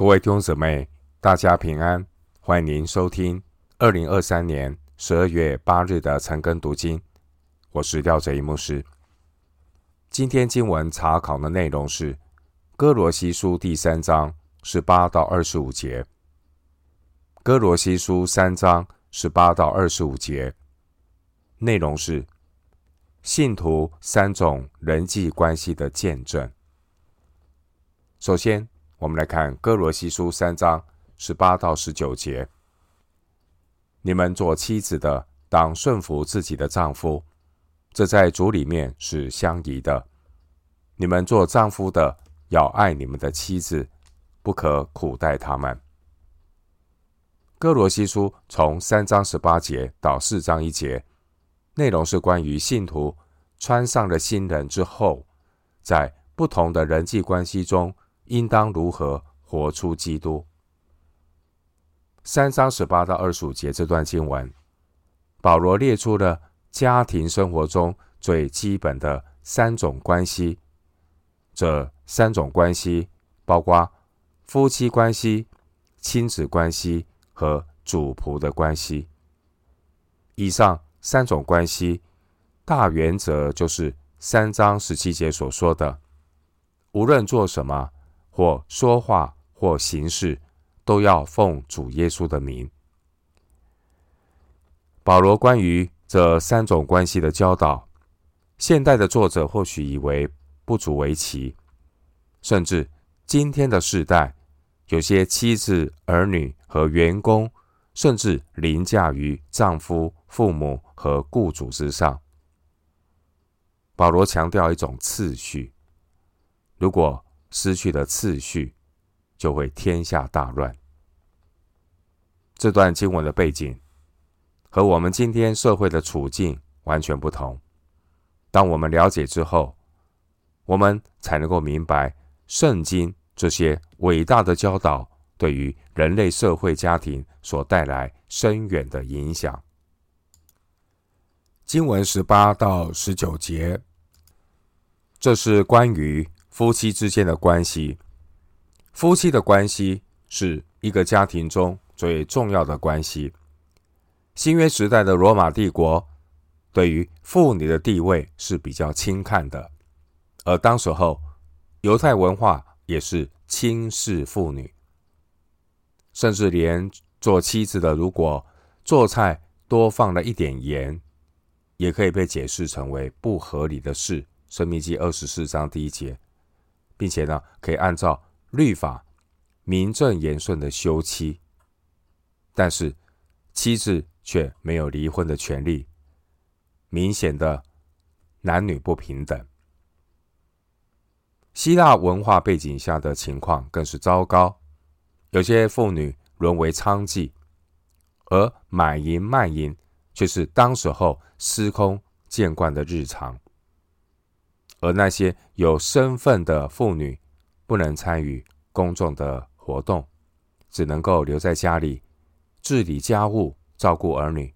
各位弟兄姊妹，大家平安，欢迎您收听二零二三年十二月八日的晨更读经。我是廖哲一牧师。今天经文查考的内容是《哥罗西书》第三章十八到二十五节，《哥罗西书》三章十八到二十五节内容是信徒三种人际关系的见证。首先，我们来看《哥罗西书》三章十八到十九节：你们做妻子的，当顺服自己的丈夫。这在主里面是相宜的。你们做丈夫的要爱你们的妻子，不可苦待他们。哥罗西书从三章十八节到四章一节，内容是关于信徒穿上了新人之后，在不同的人际关系中应当如何活出基督。三章十八到二十五节这段经文，保罗列出了。家庭生活中最基本的三种关系，这三种关系包括夫妻关系、亲子关系和主仆的关系。以上三种关系大原则就是三章十七节所说的：无论做什么，或说话，或行事，都要奉主耶稣的名。保罗关于这三种关系的教导，现代的作者或许以为不足为奇，甚至今天的世代，有些妻子、儿女和员工，甚至凌驾于丈夫、父母和雇主之上。保罗强调一种次序，如果失去了次序，就会天下大乱。这段经文的背景。和我们今天社会的处境完全不同。当我们了解之后，我们才能够明白圣经这些伟大的教导对于人类社会家庭所带来深远的影响。经文十八到十九节，这是关于夫妻之间的关系。夫妻的关系是一个家庭中最重要的关系。新约时代的罗马帝国对于妇女的地位是比较轻看的，而当时候犹太文化也是轻视妇女，甚至连做妻子的如果做菜多放了一点盐，也可以被解释成为不合理的事。申命记二十四章第一节，并且呢，可以按照律法名正言顺的休妻，但是妻子。却没有离婚的权利，明显的男女不平等。希腊文化背景下的情况更是糟糕，有些妇女沦为娼妓，而买淫卖淫却是当时候司空见惯的日常。而那些有身份的妇女不能参与公众的活动，只能够留在家里治理家务。照顾儿女，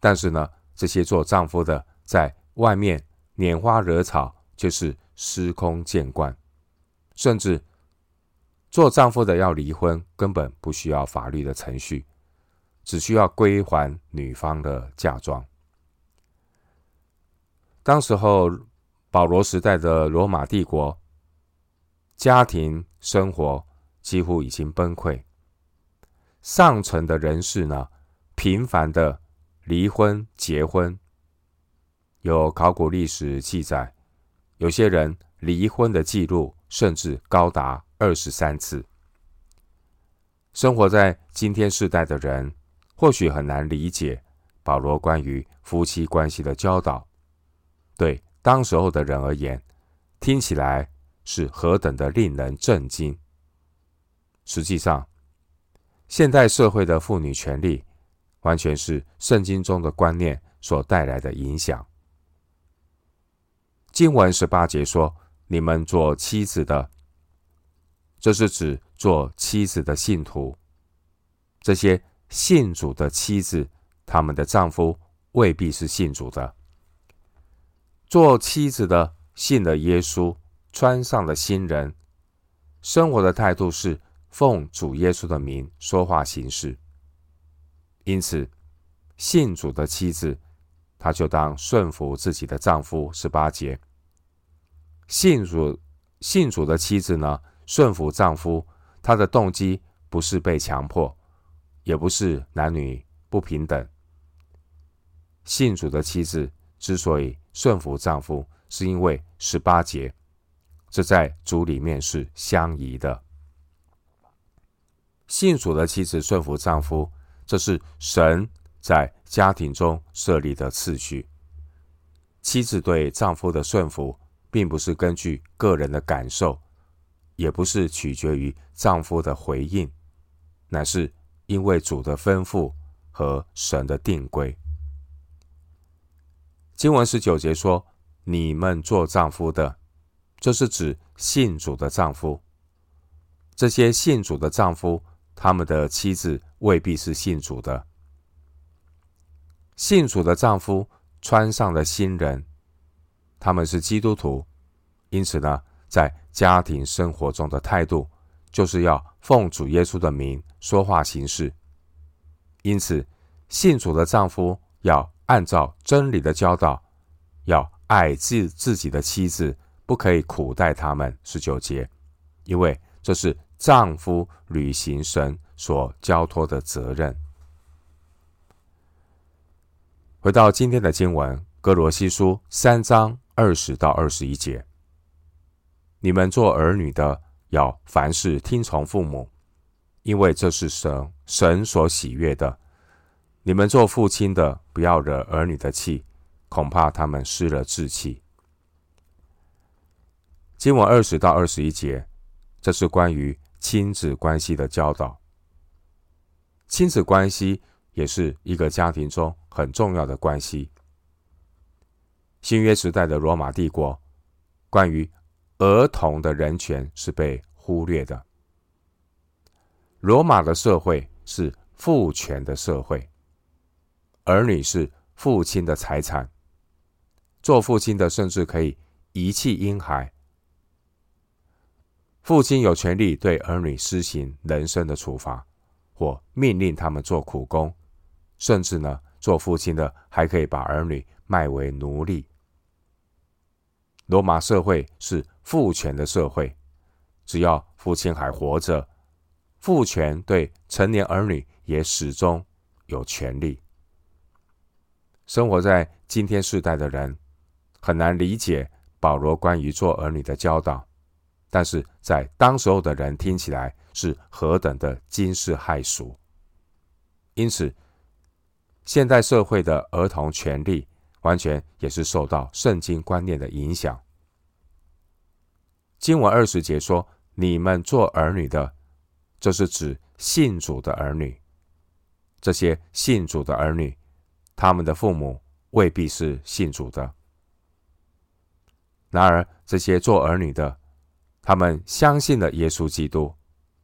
但是呢，这些做丈夫的在外面拈花惹草，就是司空见惯，甚至做丈夫的要离婚，根本不需要法律的程序，只需要归还女方的嫁妆。当时候保罗时代的罗马帝国，家庭生活几乎已经崩溃，上层的人士呢，频繁的离婚、结婚，有考古历史记载，有些人离婚的记录甚至高达二十三次。生活在今天世代的人，或许很难理解保罗关于夫妻关系的教导。对当时候的人而言，听起来是何等的令人震惊。实际上，现代社会的妇女权利。完全是圣经中的观念所带来的影响。经文十八节说：“你们做妻子的，这是指做妻子的信徒。这些信主的妻子，他们的丈夫未必是信主的。做妻子的信了耶稣，穿上了新人，生活的态度是奉主耶稣的名说话行事。因此，信主的妻子，她就当顺服自己的丈夫。十八节，信主信主的妻子呢，顺服丈夫，她的动机不是被强迫，也不是男女不平等。信主的妻子之所以顺服丈夫，是因为十八节，这在主里面是相宜的。信主的妻子顺服丈夫，这是神在家庭中设立的次序。妻子对丈夫的顺服，并不是根据个人的感受，也不是取决于丈夫的回应，乃是因为主的吩咐和神的定规。经文十九节说：“你们做丈夫的，这是指信主的丈夫。这些信主的丈夫，他们的妻子未必是信主的。信主的丈夫穿上了新人，他们是基督徒，因此呢，在家庭生活中的态度，就是要奉主耶稣的名说话行事。因此，信主的丈夫要。”按照真理的教导，要爱自自己的妻子，不可以苦待他们。十九节，因为这是丈夫履行神所交托的责任。回到今天的经文，歌罗西书三章二十到二十一节，你们做儿女的要凡事听从父母，因为这是神神所喜悦的。你们做父亲的，不要惹儿女的气，恐怕他们失了志气。经文二十到二十一节，这是关于亲子关系的教导。亲子关系也是一个家庭中很重要的关系。新约时代的罗马帝国，关于儿童的人权是被忽略的。罗马的社会是父权的社会。儿女是父亲的财产，做父亲的甚至可以遗弃婴孩。父亲有权利对儿女施行人身的处罚，或命令他们做苦工，甚至呢，做父亲的还可以把儿女卖为奴隶。罗马社会是父权的社会，只要父亲还活着，父权对成年儿女也始终有权利。生活在今天世代的人很难理解保罗关于做儿女的教导，但是在当时候的人听起来是何等的惊世骇俗。因此，现代社会的儿童权利完全也是受到圣经观念的影响。经文二十节说：“你们做儿女的，这是指信主的儿女。这些信主的儿女。”他们的父母未必是信主的，然而这些做儿女的，他们相信了耶稣基督，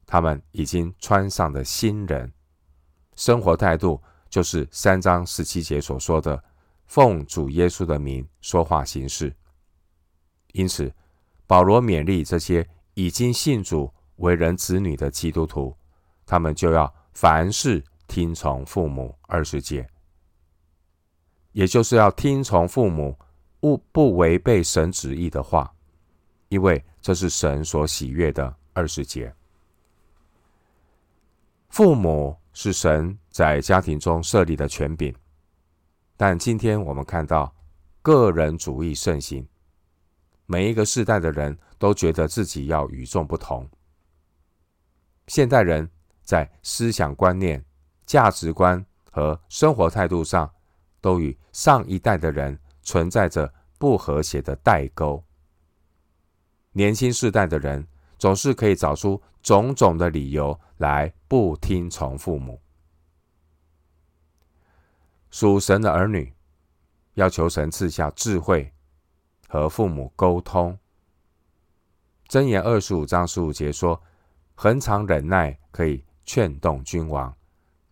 他们已经穿上了新人，生活态度就是三章十七节所说的，奉主耶稣的名说话行事。因此，保罗勉励这些已经信主、为人子女的基督徒，他们就要凡事听从父母。二十节。也就是要听从父母，勿不违背神旨意的话，因为这是神所喜悦的。二十节，父母是神在家庭中设立的权柄，但今天我们看到个人主义盛行，每一个世代的人都觉得自己要与众不同。现代人在思想观念、价值观和生活态度上，都与上一代的人存在着不和谐的代沟。年轻世代的人总是可以找出种种的理由来不听从父母。属神的儿女要求神赐下智慧和父母沟通。箴言二十五章十五节说：“恒常忍耐可以劝动君王，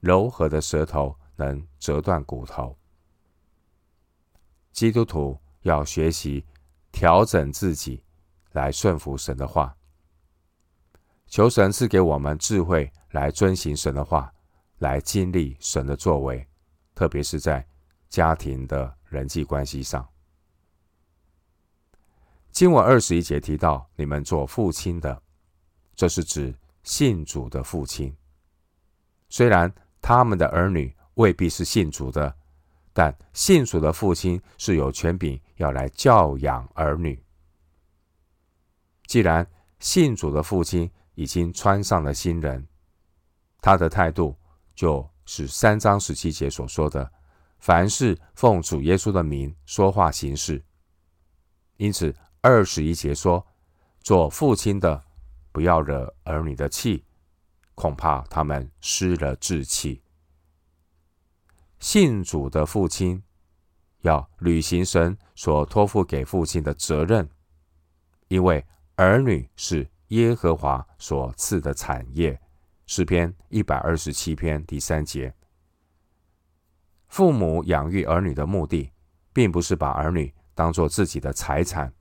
柔和的舌头能折断骨头。”基督徒要学习调整自己，来顺服神的话。求神赐给我们智慧，来遵行神的话，来经历神的作为，特别是在家庭的人际关系上。经文二十一节提到，你们做父亲的，这是指信主的父亲。虽然他们的儿女未必是信主的，但信主的父亲是有权柄要来教养儿女。既然信主的父亲已经穿上了新人，他的态度就是三章十七节所说的：凡事奉主耶稣的名说话行事。因此。二十一节说：“做父亲的，不要惹儿女的气，恐怕他们失了志气。信主的父亲要履行神所托付给父亲的责任，因为儿女是耶和华所赐的产业。”诗篇一百二十七篇第三节。父母养育儿女的目的，并不是把儿女当做自己的财产。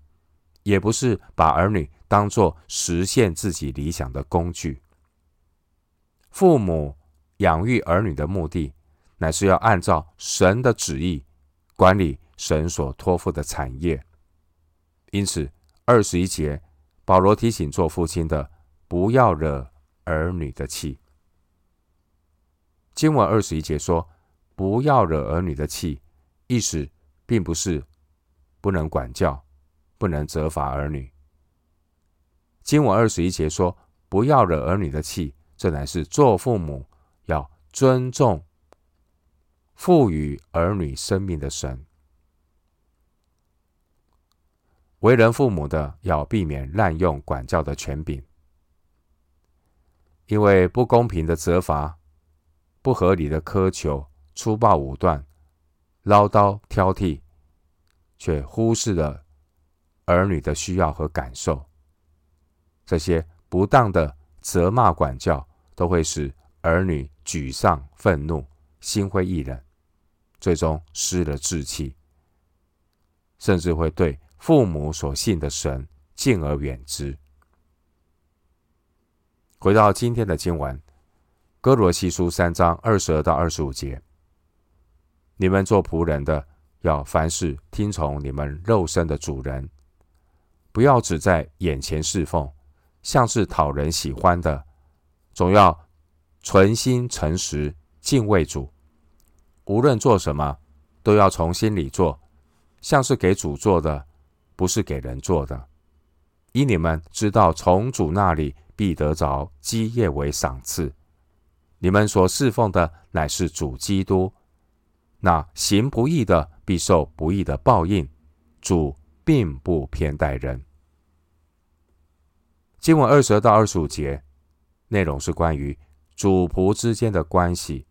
也不是把儿女当做实现自己理想的工具。父母养育儿女的目的，乃是要按照神的旨意管理神所托付的产业。因此，二十一节，保罗提醒做父亲的，不要惹儿女的气。经文二十一节说，不要惹儿女的气，意思并不是不能管教。不能责罚儿女。经文二十一节说：“不要惹儿女的气。”这乃是做父母要尊重赋予儿女生命的神。为人父母的要避免滥用管教的权柄，因为不公平的责罚、不合理的苛求、粗暴武断、唠叨挑剔，却忽视了。儿女的需要和感受，这些不当的责骂管教，都会使儿女沮丧、愤怒、心灰意冷，最终失了志气，甚至会对父母所信的神敬而远之。回到今天的经文，《哥罗西书》三章二十二到二十五节：你们做仆人的，要凡事听从你们肉身的主人。不要只在眼前侍奉，像是讨人喜欢的，总要存心诚实敬畏主。无论做什么，都要从心里做，像是给主做的，不是给人做的。因你们知道，从主那里必得着基业为赏赐。你们所侍奉的乃是主基督。那行不义的必受不义的报应。主。并不偏待人。经文二十到二十五节内容是关于主仆之间的关系，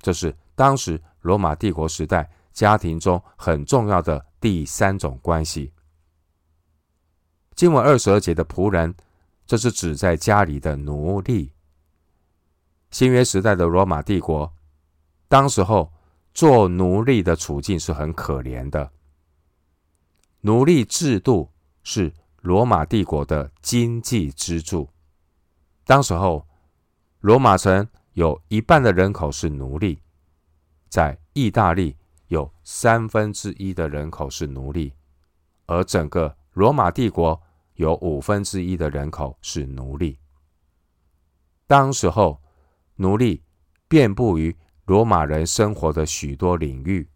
这是当时罗马帝国时代家庭中很重要的第三种关系。经文二十二节的仆人，这是指在家里的奴隶。新约时代的罗马帝国，当时候做奴隶的处境是很可怜的。奴隶制度是罗马帝国的经济支柱。当时候，罗马城有一半的人口是奴隶，在意大利有三分之一的人口是奴隶，而整个罗马帝国有五分之一的人口是奴隶。当时候，奴隶遍布于罗马人生活的许多领域，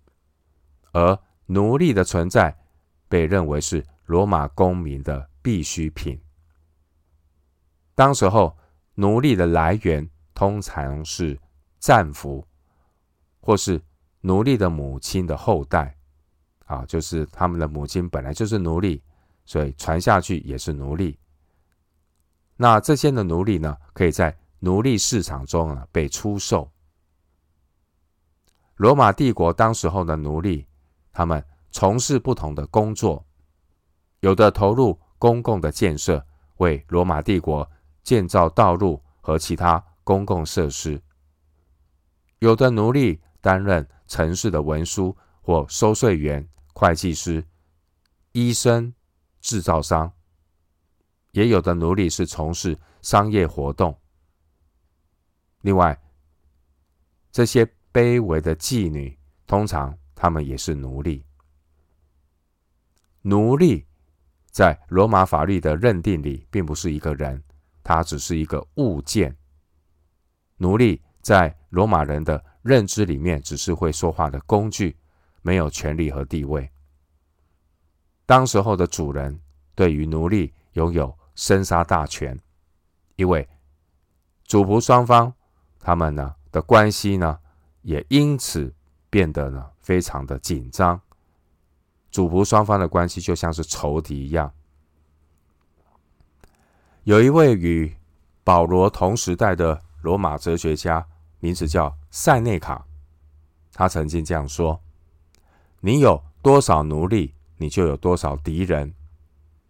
而奴隶的存在。被认为是罗马公民的必需品。当时候，奴隶的来源通常是战俘，或是奴隶的母亲的后代，啊，就是他们的母亲本来就是奴隶，所以传下去也是奴隶。那这些的奴隶呢，可以在奴隶市场中啊被出售。罗马帝国当时候的奴隶，他们。从事不同的工作，有的投入公共的建设，为罗马帝国建造道路和其他公共设施；有的奴隶担任城市的文书或收税员、会计师、医生、制造商；也有的奴隶是从事商业活动。另外，这些卑微的妓女，通常他们也是奴隶。奴隶在罗马法律的认定里，并不是一个人，他只是一个物件。奴隶在罗马人的认知里面，只是会说话的工具，没有权利和地位。当时候的主人对于奴隶拥有生杀大权，因为主仆双方他们呢的关系呢，也因此变得呢非常的紧张。主仆双方的关系就像是仇敌一样。有一位与保罗同时代的罗马哲学家，名字叫塞内卡，他曾经这样说：“你有多少奴隶，你就有多少敌人。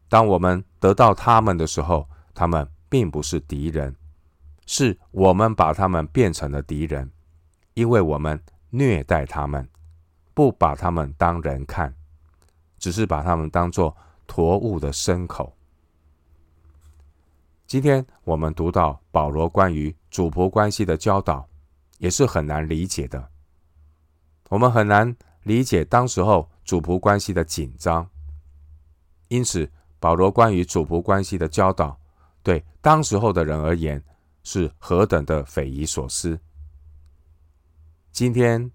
当我们得到他们的时候，他们并不是敌人，是我们把他们变成了敌人，因为我们虐待他们，不把他们当人看。”只是把他们当作驮物的牲口。今天我们读到保罗关于主仆关系的教导，也是很难理解的。我们很难理解当时候主仆关系的紧张，因此保罗关于主仆关系的教导，对当时候的人而言是何等的匪夷所思。今天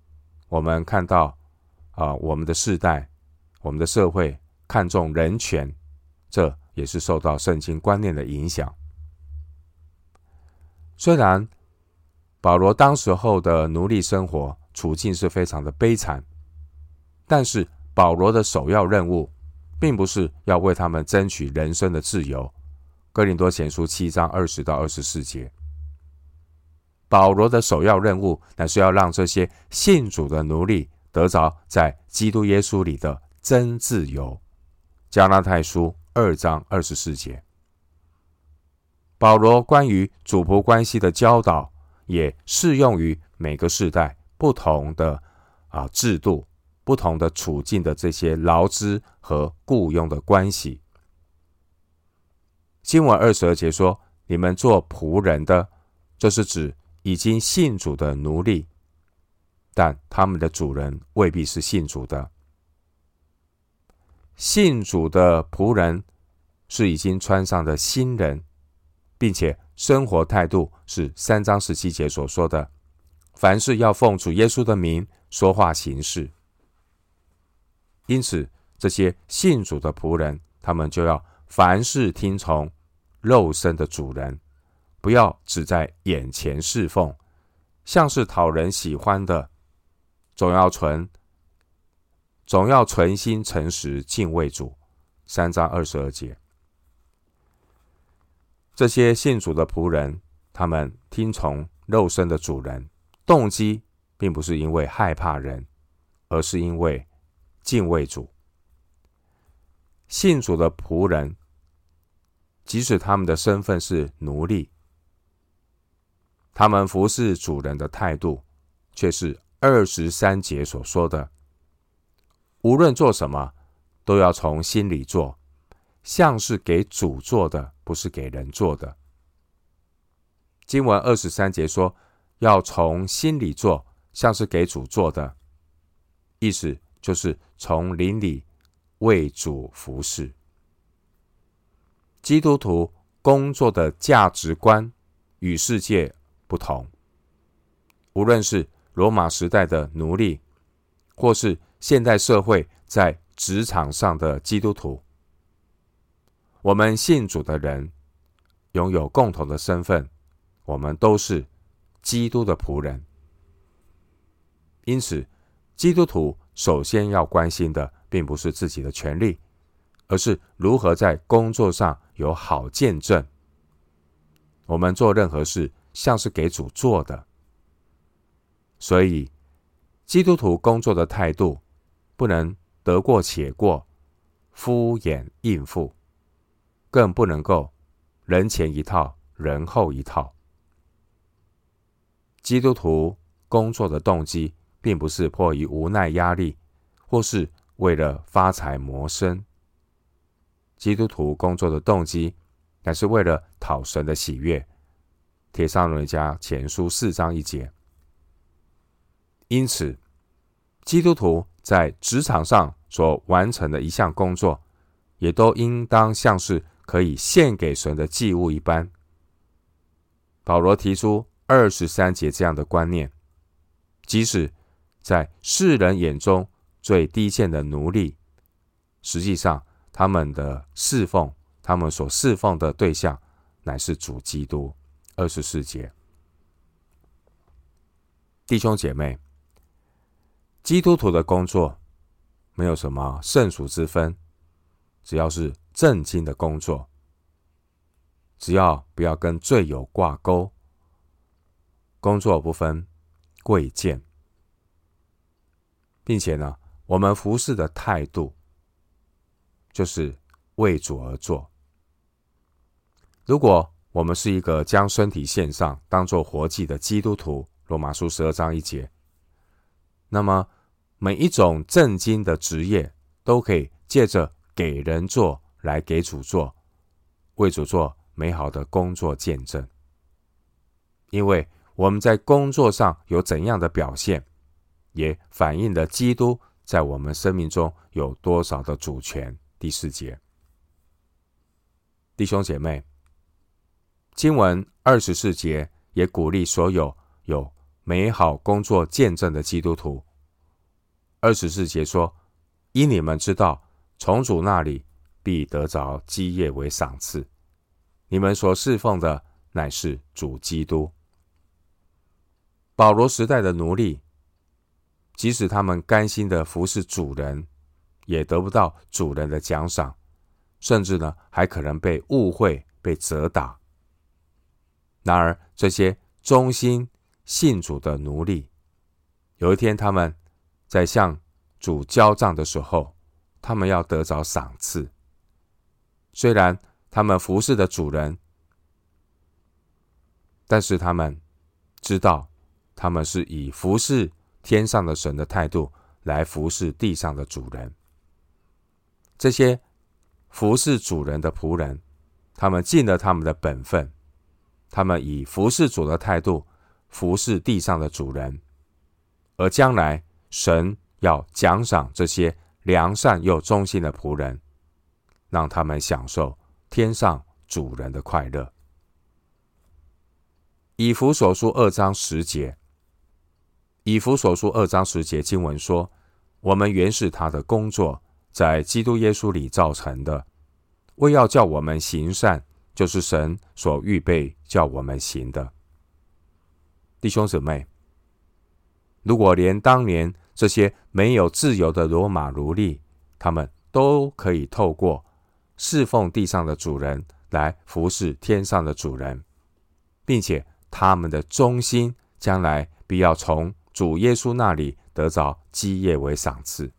我们看到啊，我们的世代。我们的社会看重人权，这也是受到圣经观念的影响。虽然保罗当时候的奴隶生活处境是非常的悲惨，但是保罗的首要任务，并不是要为他们争取人生的自由。哥林多前书七章二十到二十四节，保罗的首要任务，乃是要让这些信主的奴隶得着在基督耶稣里的。真自由，加拉太书二章二十四节。保罗关于主仆关系的教导，也适用于每个世代不同的啊制度、不同的处境的这些劳资和雇佣的关系。经文二十二节说：“你们做仆人的，这是指已经信主的奴隶，但他们的主人未必是信主的。”信主的仆人是已经穿上的新人，并且生活态度是三章十七节所说的：凡事要奉主耶稣的名说话行事。因此，这些信主的仆人，他们就要凡事听从肉身的主人，不要只在眼前侍奉，像是讨人喜欢的，总要存。总要存心诚实敬畏主，三章二十二节。这些信主的仆人，他们听从肉身的主人，动机并不是因为害怕人，而是因为敬畏主。信主的仆人，即使他们的身份是奴隶，他们服侍主人的态度，却是二十三节所说的。无论做什么，都要从心里做，像是给主做的，不是给人做的。经文二十三节说，要从心里做，像是给主做的，意思就是从灵里为主服侍。基督徒工作的价值观与世界不同，无论是罗马时代的奴隶，或是现代社会在职场上的基督徒，我们信主的人拥有共同的身份，我们都是基督的仆人。因此，基督徒首先要关心的，并不是自己的权利，而是如何在工作上有好见证。我们做任何事，像是给主做的，所以基督徒工作的态度。不能得过且过、敷衍应付，更不能够人前一套、人后一套。基督徒工作的动机，并不是迫于无奈压力，或是为了发财谋生。基督徒工作的动机，乃是为了讨神的喜悦。铁上人家前书四章一节。因此，基督徒在职场上所完成的一项工作，也都应当像是可以献给神的祭物一般。保罗提出二十三节这样的观念：即使在世人眼中最低贱的奴隶，实际上他们的侍奉，他们所侍奉的对象，乃是主基督。二十四节，弟兄姐妹，基督徒的工作没有什么圣俗之分，只要是正经的工作，只要不要跟罪有挂钩，工作不分贵贱，并且呢，我们服侍的态度就是为主而做。如果我们是一个将身体献上，当做活祭的基督徒，罗马书十二章一节。那么，每一种正经的职业都可以借着给人做来给主做，为主做美好的工作见证。因为我们在工作上有怎样的表现，也反映了基督在我们生命中有多少的主权。第四节，弟兄姐妹。经文二十四节也鼓励所有有美好工作见证的基督徒。二十四节说：“因你们知道，从主那里必得着基业为赏赐。你们所侍奉的乃是主基督。”保罗时代的奴隶，即使他们甘心的服侍主人，也得不到主人的奖赏，甚至呢，还可能被误会、被责打。然而，这些忠心信主的奴隶，有一天他们在向主交账的时候，他们要得着赏赐。虽然他们服侍的主人，但是他们知道，他们是以服侍天上的神的态度来服侍地上的主人。这些服侍主人的仆人，他们尽了他们的本分。他们以服侍主的态度服侍地上的主人，而将来神要奖赏这些良善又忠心的仆人，让他们享受天上主人的快乐。以弗所书二章十节，以弗所书二章十节经文说：“我们原是他的工作，在基督耶稣里造成的，为要叫我们行善。”就是神所预备叫我们行的，弟兄姊妹，如果连当年这些没有自由的罗马奴隶，他们都可以透过侍奉地上的主人来服侍天上的主人，并且他们的忠心将来必要从主耶稣那里得着基业为赏赐。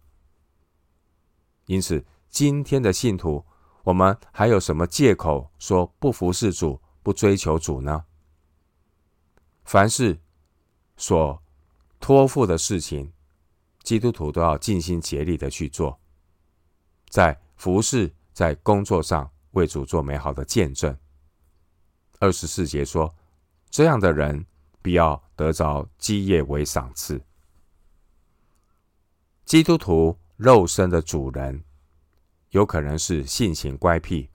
因此，今天的信徒。我们还有什么借口说不服侍主、不追求主呢？凡是所托付的事情，基督徒都要尽心竭力的去做，在服侍、在工作上为主做美好的见证。二十四节说，这样的人必要得着基业为赏赐。基督徒肉身的主人。有可能是性情乖僻，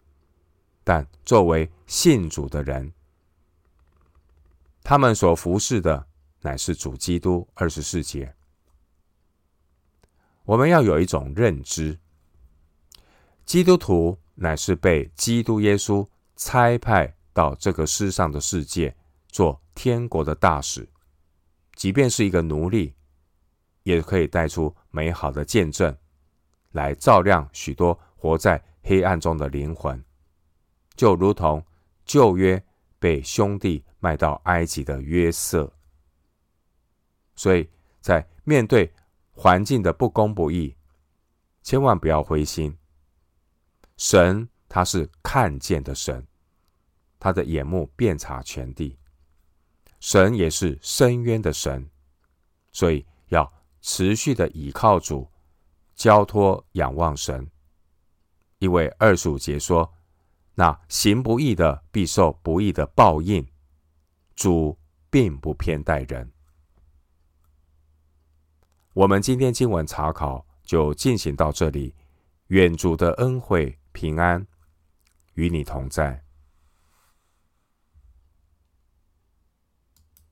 但作为信主的人，他们所服侍的乃是主基督。二十四节，我们要有一种认知：基督徒乃是被基督耶稣差派到这个世上的世界做天国的大使，即便是一个奴隶，也可以带出美好的见证，来照亮许多。活在黑暗中的灵魂，就如同旧约被兄弟卖到埃及的约瑟。所以在面对环境的不公不义，千万不要灰心。神他是看见的神，他的眼目遍察全地。神也是深渊的神，所以要持续的倚靠主，交托仰望神。因为二十五节说：“那行不义的必受不义的报应。主并不偏待人。我们今天经文查考就进行到这里。愿主的恩惠平安与你同在。